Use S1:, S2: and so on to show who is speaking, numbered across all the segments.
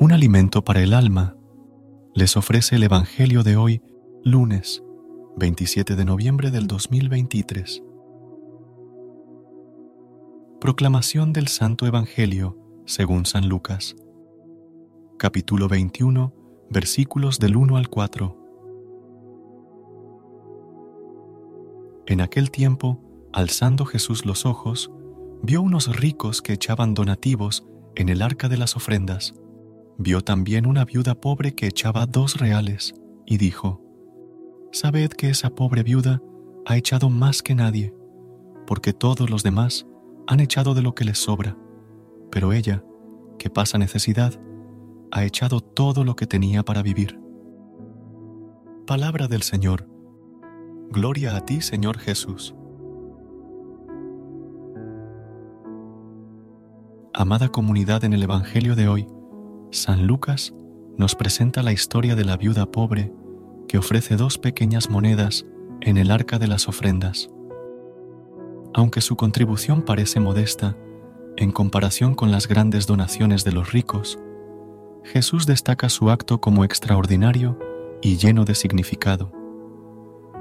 S1: Un alimento para el alma, les ofrece el Evangelio de hoy, lunes 27 de noviembre del 2023. Proclamación del Santo Evangelio según San Lucas, capítulo 21, versículos del 1 al 4. En aquel tiempo, alzando Jesús los ojos, vio unos ricos que echaban donativos en el arca de las ofrendas vio también una viuda pobre que echaba dos reales, y dijo, Sabed que esa pobre viuda ha echado más que nadie, porque todos los demás han echado de lo que les sobra, pero ella, que pasa necesidad, ha echado todo lo que tenía para vivir. Palabra del Señor. Gloria a ti, Señor Jesús. Amada comunidad en el Evangelio de hoy, San Lucas nos presenta la historia de la viuda pobre que ofrece dos pequeñas monedas en el arca de las ofrendas. Aunque su contribución parece modesta en comparación con las grandes donaciones de los ricos, Jesús destaca su acto como extraordinario y lleno de significado.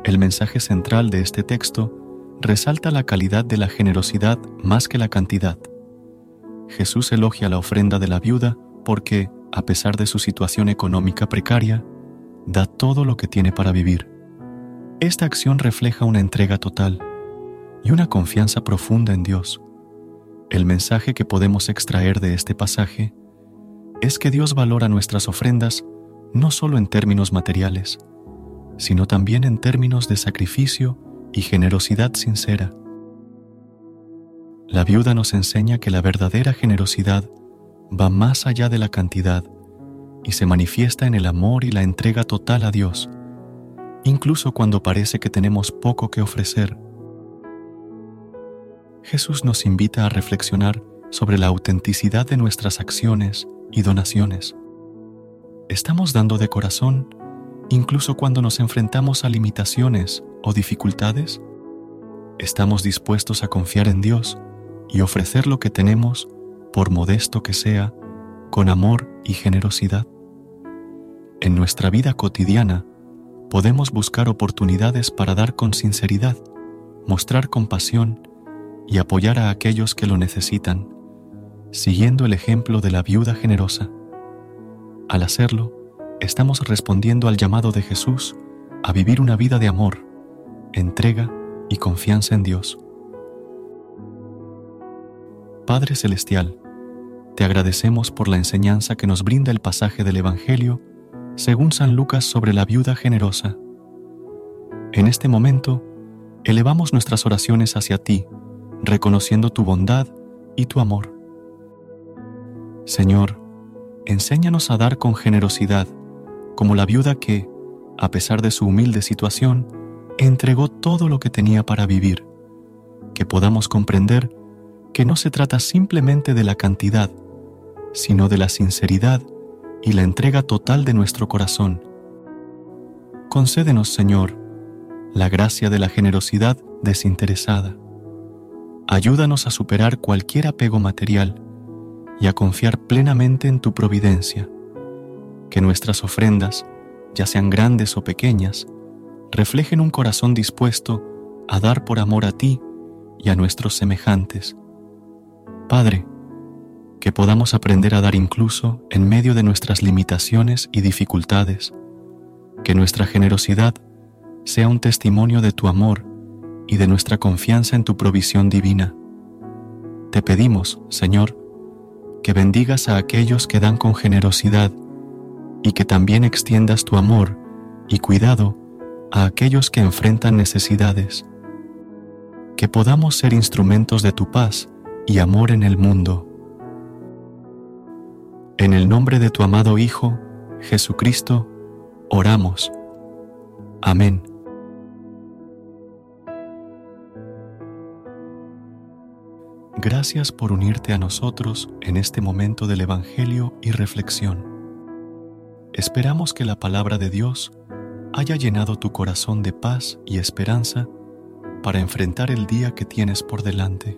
S1: El mensaje central de este texto resalta la calidad de la generosidad más que la cantidad. Jesús elogia la ofrenda de la viuda porque, a pesar de su situación económica precaria, da todo lo que tiene para vivir. Esta acción refleja una entrega total y una confianza profunda en Dios. El mensaje que podemos extraer de este pasaje es que Dios valora nuestras ofrendas no solo en términos materiales, sino también en términos de sacrificio y generosidad sincera. La viuda nos enseña que la verdadera generosidad va más allá de la cantidad y se manifiesta en el amor y la entrega total a Dios, incluso cuando parece que tenemos poco que ofrecer. Jesús nos invita a reflexionar sobre la autenticidad de nuestras acciones y donaciones. ¿Estamos dando de corazón incluso cuando nos enfrentamos a limitaciones o dificultades? ¿Estamos dispuestos a confiar en Dios y ofrecer lo que tenemos por modesto que sea, con amor y generosidad. En nuestra vida cotidiana podemos buscar oportunidades para dar con sinceridad, mostrar compasión y apoyar a aquellos que lo necesitan, siguiendo el ejemplo de la viuda generosa. Al hacerlo, estamos respondiendo al llamado de Jesús a vivir una vida de amor, entrega y confianza en Dios. Padre Celestial, te agradecemos por la enseñanza que nos brinda el pasaje del Evangelio según San Lucas sobre la viuda generosa. En este momento, elevamos nuestras oraciones hacia ti, reconociendo tu bondad y tu amor. Señor, enséñanos a dar con generosidad, como la viuda que, a pesar de su humilde situación, entregó todo lo que tenía para vivir, que podamos comprender que no se trata simplemente de la cantidad, sino de la sinceridad y la entrega total de nuestro corazón. Concédenos, Señor, la gracia de la generosidad desinteresada. Ayúdanos a superar cualquier apego material y a confiar plenamente en tu providencia. Que nuestras ofrendas, ya sean grandes o pequeñas, reflejen un corazón dispuesto a dar por amor a ti y a nuestros semejantes Padre, que podamos aprender a dar incluso en medio de nuestras limitaciones y dificultades, que nuestra generosidad sea un testimonio de tu amor y de nuestra confianza en tu provisión divina. Te pedimos, Señor, que bendigas a aquellos que dan con generosidad y que también extiendas tu amor y cuidado a aquellos que enfrentan necesidades que podamos ser instrumentos de tu paz y amor en el mundo. En el nombre de tu amado Hijo, Jesucristo, oramos. Amén. Gracias por unirte a nosotros en este momento del Evangelio y reflexión. Esperamos que la palabra de Dios haya llenado tu corazón de paz y esperanza para enfrentar el día que tienes por delante.